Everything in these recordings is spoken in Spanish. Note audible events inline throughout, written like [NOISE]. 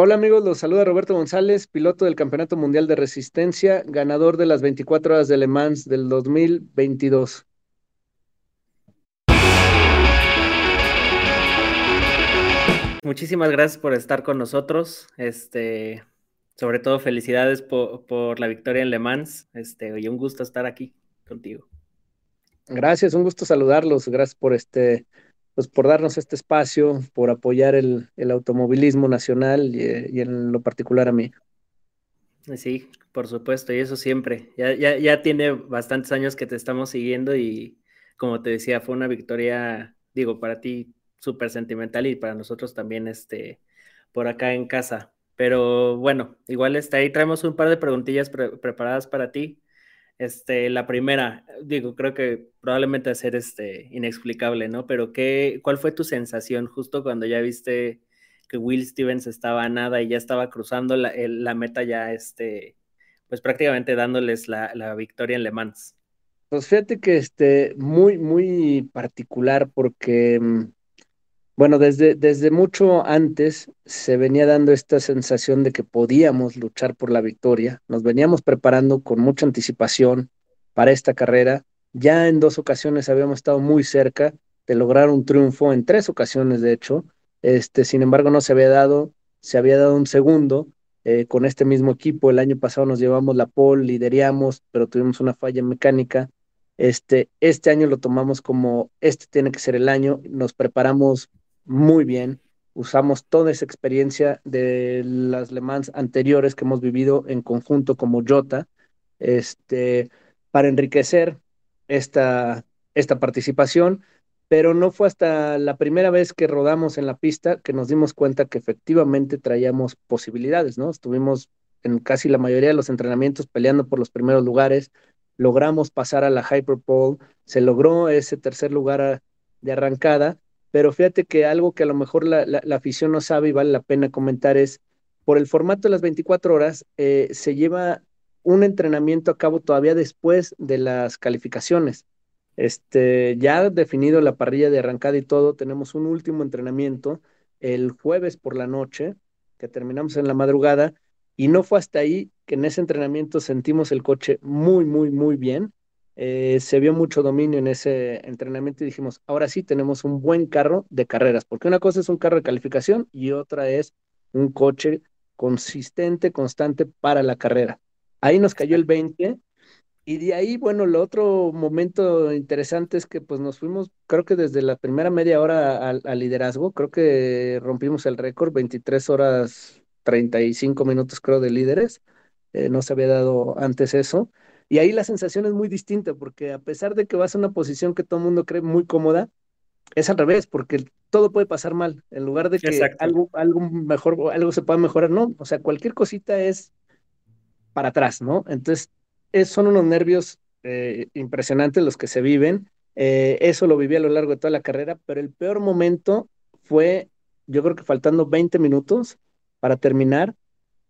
Hola amigos, los saluda Roberto González, piloto del Campeonato Mundial de Resistencia, ganador de las 24 horas de Le Mans del 2022. Muchísimas gracias por estar con nosotros. Este, sobre todo felicidades por, la victoria en Le Mans. Este, y un gusto estar aquí contigo. Gracias, un gusto saludarlos. Gracias por este pues por darnos este espacio, por apoyar el, automovilismo nacional y, en lo particular a mí. Sí, por supuesto, y eso siempre. Ya, ya, tiene bastantes años que te estamos siguiendo y como te decía, fue una victoria, digo, para ti súper sentimental y para nosotros también este, por acá en casa. Pero bueno, igual está ahí traemos un par de preguntillas preparadas para ti. Este, la primera, digo, creo que probablemente ser este inexplicable, ¿no? Pero ¿qué, ¿cuál fue tu sensación justo cuando ya viste que Will Stevens estaba a nada y ya estaba cruzando la, la meta ya, este, pues prácticamente dándoles la, la, victoria en Le Mans? Pues fíjate que este, muy, muy particular porque mm, bueno, desde, desde mucho antes se venía dando esta sensación de que podíamos luchar por la victoria. Nos veníamos preparando con mucha anticipación para esta carrera. Ya en dos ocasiones habíamos estado muy cerca de lograr un triunfo, en tres ocasiones de hecho. Este, sin embargo, no se había dado, se había dado un segundo eh, con este mismo equipo. El año pasado nos llevamos la pole, lideramos, pero tuvimos una falla mecánica. Este, este año lo tomamos como este tiene que ser el año. Nos preparamos muy bien. Usamos toda esa experiencia de las Le Mans anteriores que hemos vivido en conjunto como Jota, este, para enriquecer esta, esta participación, pero no fue hasta la primera vez que rodamos en la pista que nos dimos cuenta que efectivamente traíamos posibilidades, ¿no? Estuvimos en casi la mayoría de los entrenamientos peleando por los primeros lugares, logramos pasar a la Hyperpole, se logró ese tercer lugar de arrancada pero fíjate que algo que a lo mejor la, afición no sabe y vale la pena comentar es, por el formato de las 24 horas, eh, se lleva un entrenamiento a cabo todavía después de las calificaciones. Este, ya definido la parrilla de arrancada y todo, tenemos un último entrenamiento el jueves por la noche, que terminamos en la madrugada, y no fue hasta ahí que en ese entrenamiento sentimos el coche muy, muy, muy bien. Eh, se vio mucho dominio en ese entrenamiento y dijimos, ahora sí tenemos un buen carro de carreras, porque una cosa es un carro de calificación y otra es un coche consistente, constante para la carrera. Ahí nos cayó el 20 y de ahí, bueno, el otro momento interesante es que pues nos fuimos, creo que desde la primera media hora al, liderazgo, creo que rompimos el récord, 23 horas 35 minutos creo de líderes, eh, no se había dado antes eso. Y ahí la sensación es muy distinta, porque a pesar de que vas a una posición que todo el mundo cree muy cómoda, es al revés, porque todo puede pasar mal. En lugar de que algo, algo mejor, algo se pueda mejorar, no. O sea, cualquier cosita es para atrás, ¿no? Entonces, son unos nervios eh, impresionantes los que se viven. Eh, eso lo viví a lo largo de toda la carrera, pero el peor momento fue, yo creo que faltando 20 minutos para terminar,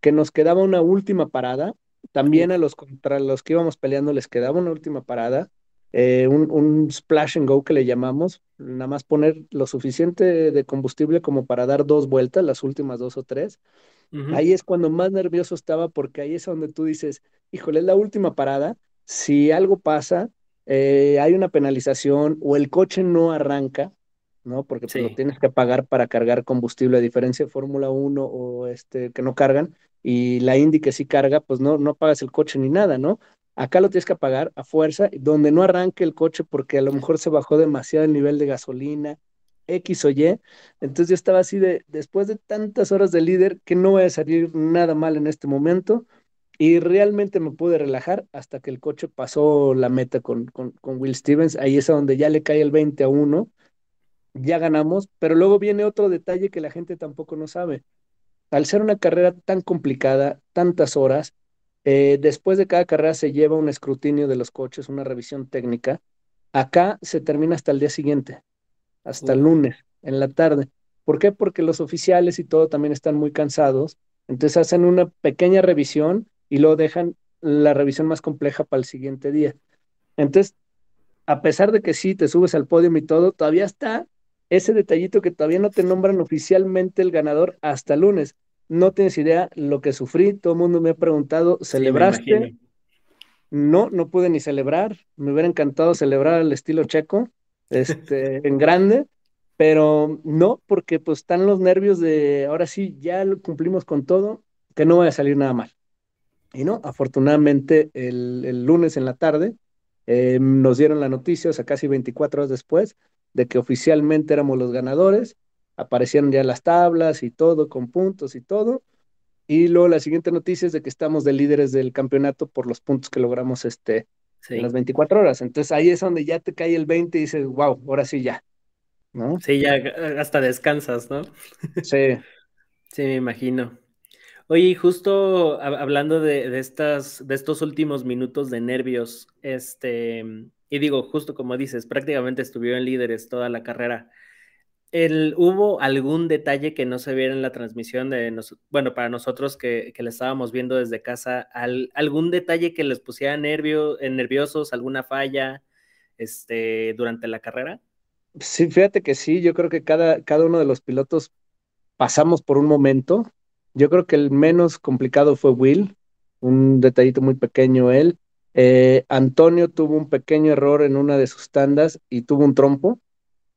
que nos quedaba una última parada también a los contra los que íbamos peleando les quedaba una última parada, eh, un, splash and go que le llamamos, nada más poner lo suficiente de combustible como para dar dos vueltas, las últimas dos o tres. Ahí es cuando más nervioso estaba porque ahí es donde tú dices, híjole, es la última parada, si algo pasa, eh, hay una penalización o el coche no arranca, ¿no? Porque pues, lo tienes que pagar para cargar combustible, a diferencia de Fórmula 1 o este que no cargan, y la Indy que sí carga, pues no, no pagas el coche ni nada, ¿no? Acá lo tienes que pagar a fuerza, donde no arranque el coche porque a lo mejor se bajó demasiado el nivel de gasolina, X o Y. Entonces yo estaba así de, después de tantas horas de líder, que no va a salir nada mal en este momento. Y realmente me pude relajar hasta que el coche pasó la meta con, con, con Will Stevens. Ahí es a donde ya le cae el 20 a 1. Ya ganamos, pero luego viene otro detalle que la gente tampoco no sabe al ser una carrera tan complicada, tantas horas, eh, después de cada carrera se lleva un escrutinio de los coches, una revisión técnica. Acá se termina hasta el día siguiente, hasta el lunes, en la tarde. ¿Por qué? Porque los oficiales y todo también están muy cansados. Entonces hacen una pequeña revisión y luego dejan la revisión más compleja para el siguiente día. Entonces, a pesar de que sí te subes al podio y todo, todavía está ese detallito que todavía no te nombran oficialmente el ganador hasta lunes. no tienes idea lo que sufrí. Todo el mundo me ha preguntado, ¿celebraste? no, no pude ni celebrar. Me hubiera encantado celebrar al estilo checo, este, [LAUGHS] en grande, pero no, porque pues están los nervios de ahora sí, ya lo cumplimos con todo, que no vaya a salir nada mal. Y no, afortunadamente el, lunes en la tarde eh, nos dieron la noticia, o sea, casi 24 horas después, de que oficialmente éramos los ganadores. Aparecieron ya las tablas y todo, con puntos y todo. Y luego la siguiente noticia es de que estamos de líderes del campeonato por los puntos que logramos este, en las 24 horas. Entonces ahí es donde ya te cae el 20 y dices, wow, ahora sí ya. ¿no? Sí, ya hasta descansas, ¿no? Sí. [LAUGHS] sí, me imagino. Oye, justo hablando de, estas, de estos últimos minutos de nervios, este, y digo, justo como dices, prácticamente estuvieron líderes toda la carrera. El, ¿Hubo algún detalle que no se viera en la transmisión de bueno, para nosotros que, que le estábamos viendo desde casa, algún detalle que les pusiera nervio, eh, nerviosos, alguna falla este, durante la carrera? Sí, fíjate que sí, yo creo que cada, cada uno de los pilotos pasamos por un momento yo creo que el menos complicado fue Will, un detallito muy pequeño él. Eh, Antonio tuvo un pequeño error en una de sus tandas y tuvo un trompo,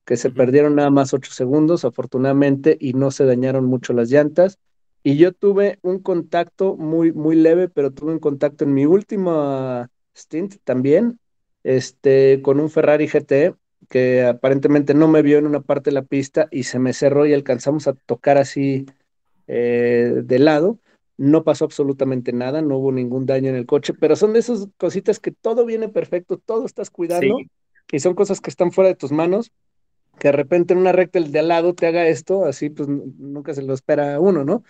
que se perdieron nada más ocho segundos, afortunadamente, y no se dañaron mucho las llantas. Y yo tuve un contacto muy, muy leve, pero tuve un contacto en mi última stint también, este, con un Ferrari GT que aparentemente no me vio en una parte de la pista y se me cerró y alcanzamos a tocar así eh, de lado. No pasó absolutamente nada, no hubo ningún daño en el coche, pero son de esas cositas que todo viene perfecto, todo estás cuidando y son cosas que están fuera de tus manos, que de repente en una recta el de al lado te haga esto, así pues nunca se lo espera uno, ¿no?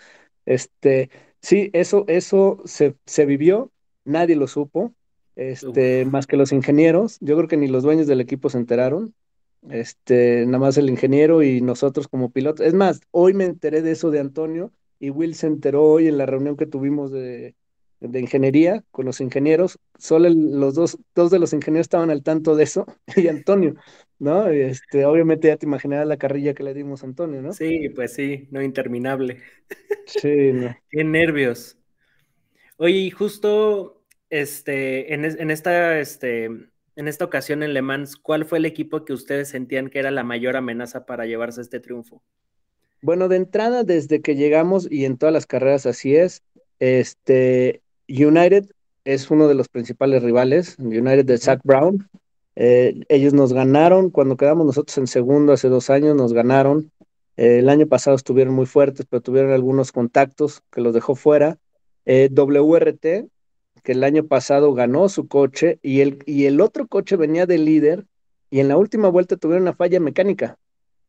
Este, sí, eso, eso se, se vivió, nadie lo supo, este, más que los ingenieros, yo creo que ni los dueños del equipo se enteraron, este, nada más el ingeniero y nosotros como pilotos. Es más, hoy me enteré de eso de Antonio y Will se enteró hoy en la reunión que tuvimos de, de ingeniería con los ingenieros. Solo los dos, dos de los ingenieros estaban al tanto de eso [LAUGHS] y Antonio, ¿no? Este, obviamente ya te imaginarás la carrilla que le dimos a Antonio, ¿no? Sí, pues sí, no interminable. [LAUGHS] Sí, no. Qué nervios. Oye, justo este, en, en esta, este, en esta ocasión en Le Mans, ¿cuál fue el equipo que ustedes sentían que era la mayor amenaza para llevarse este triunfo? Bueno, de entrada, desde que llegamos y en todas las carreras así es, este, United es uno de los principales rivales, United de Zach Brown. Eh, ellos nos ganaron cuando quedamos nosotros en segundo hace dos años, nos ganaron. Eh, el año pasado estuvieron muy fuertes, pero tuvieron algunos contactos que los dejó fuera. Eh, WRT que el año pasado ganó su coche y el, y el otro coche venía de líder y en la última vuelta tuvieron una falla mecánica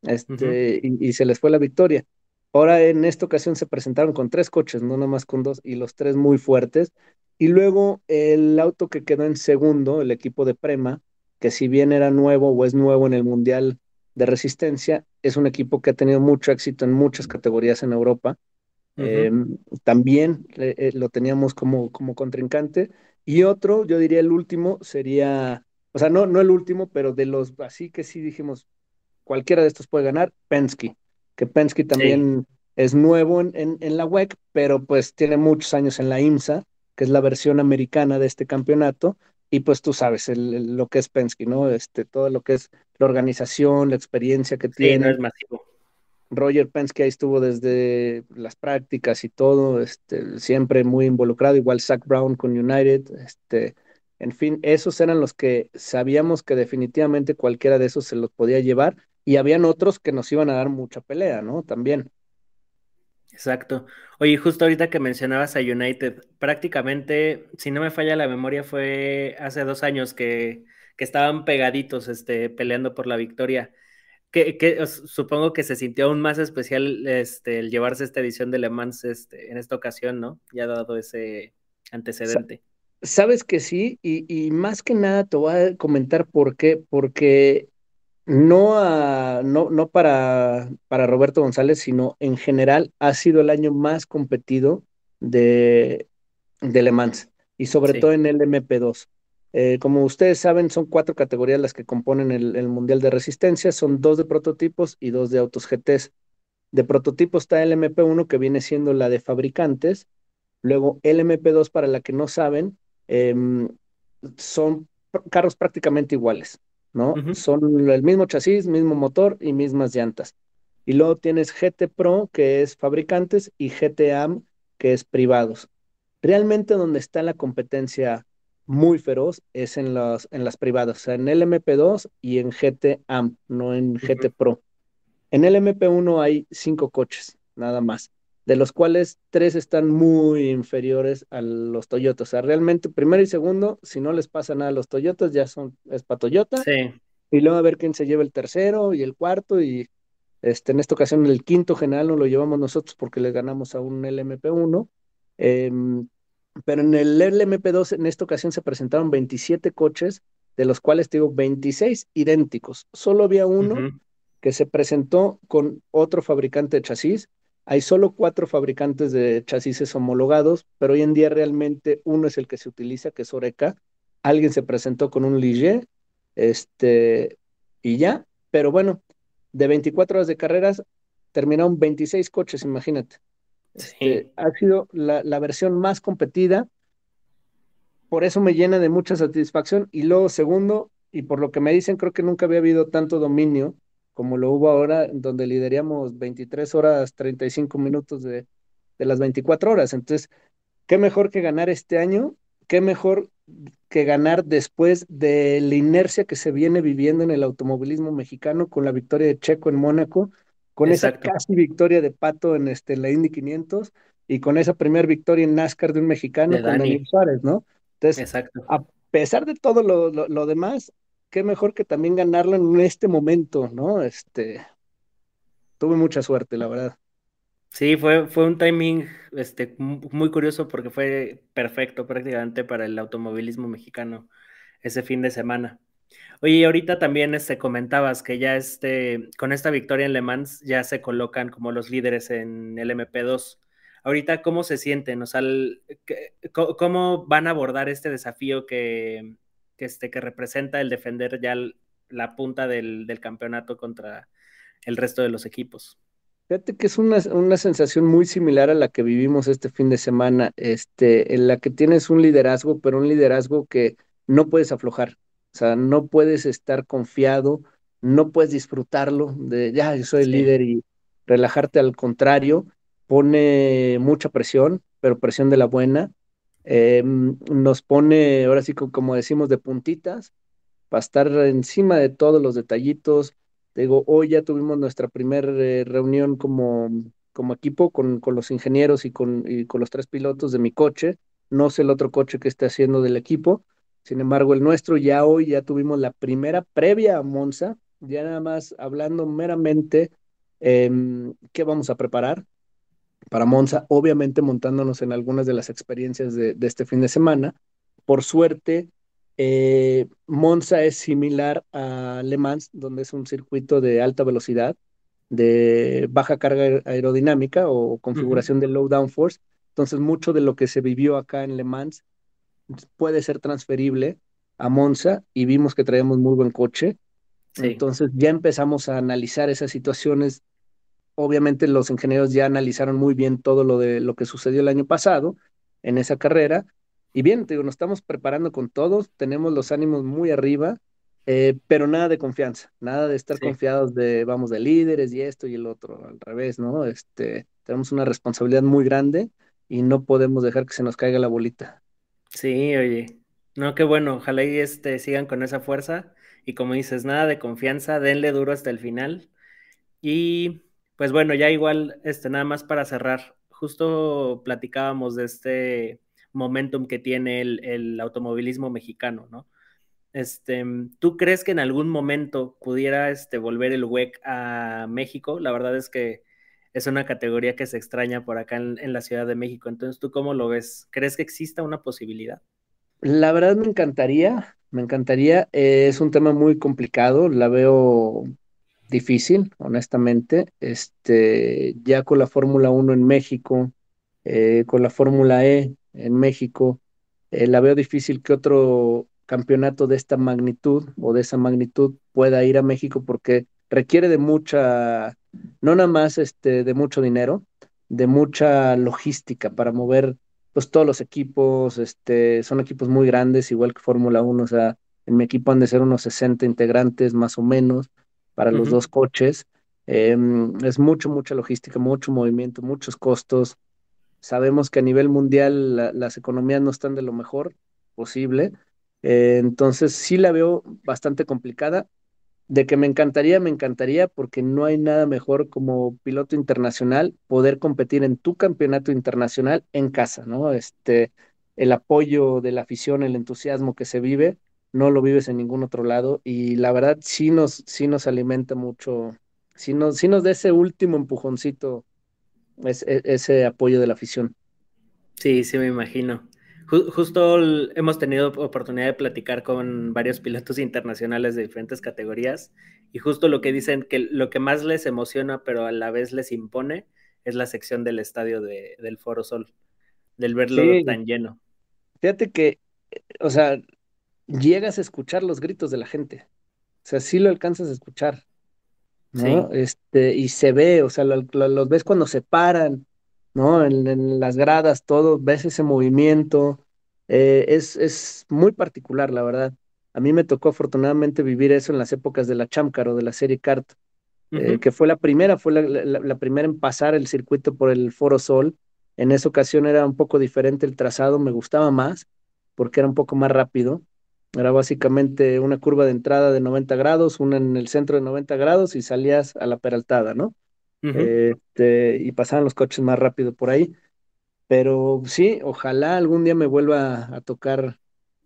este, y, se les fue la victoria. Ahora en esta ocasión se presentaron con tres coches, no más con dos, y los tres muy fuertes. Y luego el auto que quedó en segundo, el equipo de Prema, que si bien era nuevo o es nuevo en el Mundial de Resistencia, es un equipo que ha tenido mucho éxito en muchas categorías en Europa Em, también eh, lo teníamos como, como contrincante. Y otro, yo diría el último, sería, o sea, no, no el último, pero de los, así que sí dijimos, cualquiera de estos puede ganar, Penske, que Penske también es nuevo en, en, la WEC, pero pues tiene muchos años en la IMSA, que es la versión americana de este campeonato, y pues tú sabes lo que es Penske, ¿no? Este, todo lo que es la organización, la experiencia que tiene. es masivo. Roger Penske ahí estuvo desde las prácticas y todo, este, siempre muy involucrado, igual Zach Brown con United, este, en fin, esos eran los que sabíamos que definitivamente cualquiera de esos se los podía llevar y habían otros que nos iban a dar mucha pelea, ¿no? También. Exacto. Oye, justo ahorita que mencionabas a United, prácticamente, si no me falla la memoria, fue hace dos años que, que estaban pegaditos, este, peleando por la victoria que, supongo que se sintió aún más especial este, el llevarse esta edición de Le Mans este, en esta ocasión, ¿no? Ya dado ese antecedente. Sabes que sí, y, más que nada te voy a comentar por qué, porque no, no, no para, para Roberto González, sino en general ha sido el año más competido de, de Le Mans, y sobre todo en el MP2. Eh, como ustedes saben, son cuatro categorías las que componen el, Mundial de Resistencia, son dos de prototipos y dos de autos GTs. De prototipo está el MP1 que viene siendo la de fabricantes, luego el MP2 para la que no saben, em, son carros prácticamente iguales, ¿no? Son el mismo chasis, mismo motor y mismas llantas. Y luego tienes GT Pro, que es fabricantes, y GTAM, que es privados. Realmente donde está la competencia muy feroz es en, los, en las privadas, o sea, en el MP2 y en GTAM, no en GT Pro. En el MP1 hay cinco coches, nada más, de los cuales tres están muy inferiores a los Toyotas. O sea, realmente primero y segundo, si no les pasa nada a los Toyotas, ya son, es para Toyota. Sí. Y luego a ver quién se lleva el tercero y el cuarto y este, en esta ocasión el quinto general no lo llevamos nosotros porque le ganamos a un LMP1. Em, pero en el LMP2 en esta ocasión se presentaron 27 coches, de los cuales te digo 26 idénticos. Solo había uno que se presentó con otro fabricante de chasis. Hay solo cuatro fabricantes de chasis homologados, pero hoy en día realmente uno es el que se utiliza, que es Oreca. Alguien se presentó con un Ligier, este, y ya. Pero bueno, de 24 horas de carreras, terminaron 26 coches, imagínate. Este, ha sido la, la, versión más competida, por eso me llena de mucha satisfacción. Y luego, segundo, y por lo que me dicen, creo que nunca había habido tanto dominio como lo hubo ahora, donde lideríamos 23 horas 35 minutos de, de las 24 horas. Entonces, qué mejor que ganar este año, qué mejor que ganar después de la inercia que se viene viviendo en el automovilismo mexicano con la victoria de Checo en Mónaco, con esa casi victoria de Pato en este, la Indy 500 y con esa primera victoria en NASCAR de un mexicano con Daniel Suárez, ¿no? Entonces, a pesar de todo lo, lo, demás, qué mejor que también ganarlo en este momento, ¿no? Este, tuve mucha suerte, la verdad. Sí, fue, fue un timing este, muy curioso porque fue perfecto prácticamente para el automovilismo mexicano ese fin de semana. Oye, ahorita también este, comentabas que ya este, con esta victoria en Le Mans ya se colocan como los líderes en el MP2. Ahorita, ¿cómo se sienten? O sea, ¿cómo van a abordar este desafío que, que, este, que representa el defender ya la punta del, del campeonato contra el resto de los equipos? Fíjate que es una, una, sensación muy similar a la que vivimos este fin de semana, este, en la que tienes un liderazgo, pero un liderazgo que no puedes aflojar. O sea, no puedes estar confiado, no puedes disfrutarlo de, ya, yo soy el líder y relajarte al contrario, pone mucha presión, pero presión de la buena. Em, nos pone, ahora sí, como decimos, de puntitas, para estar encima de todos los detallitos, digo, hoy ya tuvimos nuestra primera eh, reunión como, como equipo con, con los ingenieros y con, y con los tres pilotos de mi coche. No sé el otro coche que esté haciendo del equipo. Sin embargo, el nuestro ya hoy ya tuvimos la primera previa a Monza, ya nada más hablando meramente em, qué vamos a preparar para Monza, obviamente montándonos en algunas de las experiencias de, de este fin de semana. Por suerte, eh, Monza es similar a Le Mans, donde es un circuito de alta velocidad, de baja carga aerodinámica o configuración de low downforce. Entonces, mucho de lo que se vivió acá en Le Mans puede ser transferible a Monza y vimos que traíamos muy buen coche. Entonces, ya empezamos a analizar esas situaciones. Obviamente, los ingenieros ya analizaron muy bien todo lo de lo que sucedió el año pasado en esa carrera y bien, te digo, nos estamos preparando con todos, tenemos los ánimos muy arriba, eh, pero nada de confianza, nada de estar confiados de, vamos, de líderes y esto y el otro, al revés, ¿no? Este, tenemos una responsabilidad muy grande y no podemos dejar que se nos caiga la bolita. Sí, oye, no, qué bueno, ojalá y este, sigan con esa fuerza y como dices, nada de confianza, denle duro hasta el final. Y pues bueno, ya igual, este, nada más para cerrar, justo platicábamos de este momentum que tiene el, automovilismo mexicano, ¿no? Este, ¿Tú crees que en algún momento pudiera este, volver el WEC a México? La verdad es que es una categoría que se extraña por acá en, la Ciudad de México. Entonces, ¿tú cómo lo ves? ¿Crees que exista una posibilidad? La verdad me encantaría, me encantaría. Eh, es un tema muy complicado, la veo difícil, honestamente. Este, ya con la Fórmula 1 en México, eh, con la Fórmula E en México. Eh, la veo difícil que otro campeonato de esta magnitud o de esa magnitud pueda ir a México porque requiere de mucha, no nada más este, de mucho dinero, de mucha logística para mover pues todos los equipos, este, son equipos muy grandes, igual que Fórmula 1, o sea, en mi equipo han de ser unos 60 integrantes más o menos para los dos coches. Em, es mucho, mucha logística, mucho movimiento, muchos costos. Sabemos que a nivel mundial las economías no están de lo mejor posible. Eh, entonces sí la veo bastante complicada. De que me encantaría, me encantaría, porque no hay nada mejor como piloto internacional poder competir en tu campeonato internacional en casa, ¿no? Este, el apoyo de la afición, el entusiasmo que se vive, no lo vives en ningún otro lado y la verdad sí nos, sí nos alimenta mucho, sí nos, sí nos da ese último empujoncito, ese, ese apoyo de la afición. Sí, sí me imagino justo hemos tenido oportunidad de platicar con varios pilotos internacionales de diferentes categorías y justo lo que dicen que lo que más les emociona pero a la vez les impone es la sección del estadio del Foro Sol, del verlo tan lleno. Fíjate que, o sea, llegas a escuchar los gritos de la gente, o sea, sí lo alcanzas a escuchar, ¿no? Este, y se ve, o sea, los ves cuando se paran, ¿no? En, las gradas, todo, ves ese movimiento. Eh, es, es, muy particular, la verdad. A mí me tocó afortunadamente vivir eso en las épocas de la Chamcar o de la serie Kart, eh, que fue la primera, fue la, primera en pasar el circuito por el Foro Sol. En esa ocasión era un poco diferente el trazado, me gustaba más porque era un poco más rápido. Era básicamente una curva de entrada de 90 grados, una en el centro de 90 grados y salías a la peraltada, ¿no? este, y pasaban los coches más rápido por ahí. Pero sí, ojalá algún día me vuelva a tocar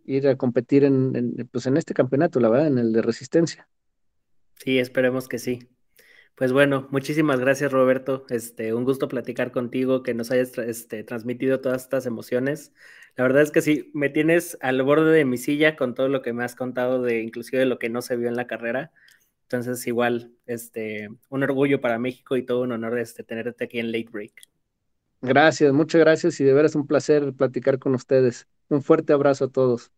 ir a competir en, pues en este campeonato, la verdad, en el de resistencia. Sí, esperemos que sí. Pues bueno, muchísimas gracias Roberto. Este, un gusto platicar contigo, que nos hayas este, transmitido todas estas emociones. La verdad es que sí, me tienes al borde de mi silla con todo lo que me has contado de inclusive de lo que no se vio en la carrera. Entonces, igual, este, un orgullo para México y todo un honor este, tenerte aquí en Late Break. Gracias, muchas gracias y de veras un placer platicar con ustedes. Un fuerte abrazo a todos.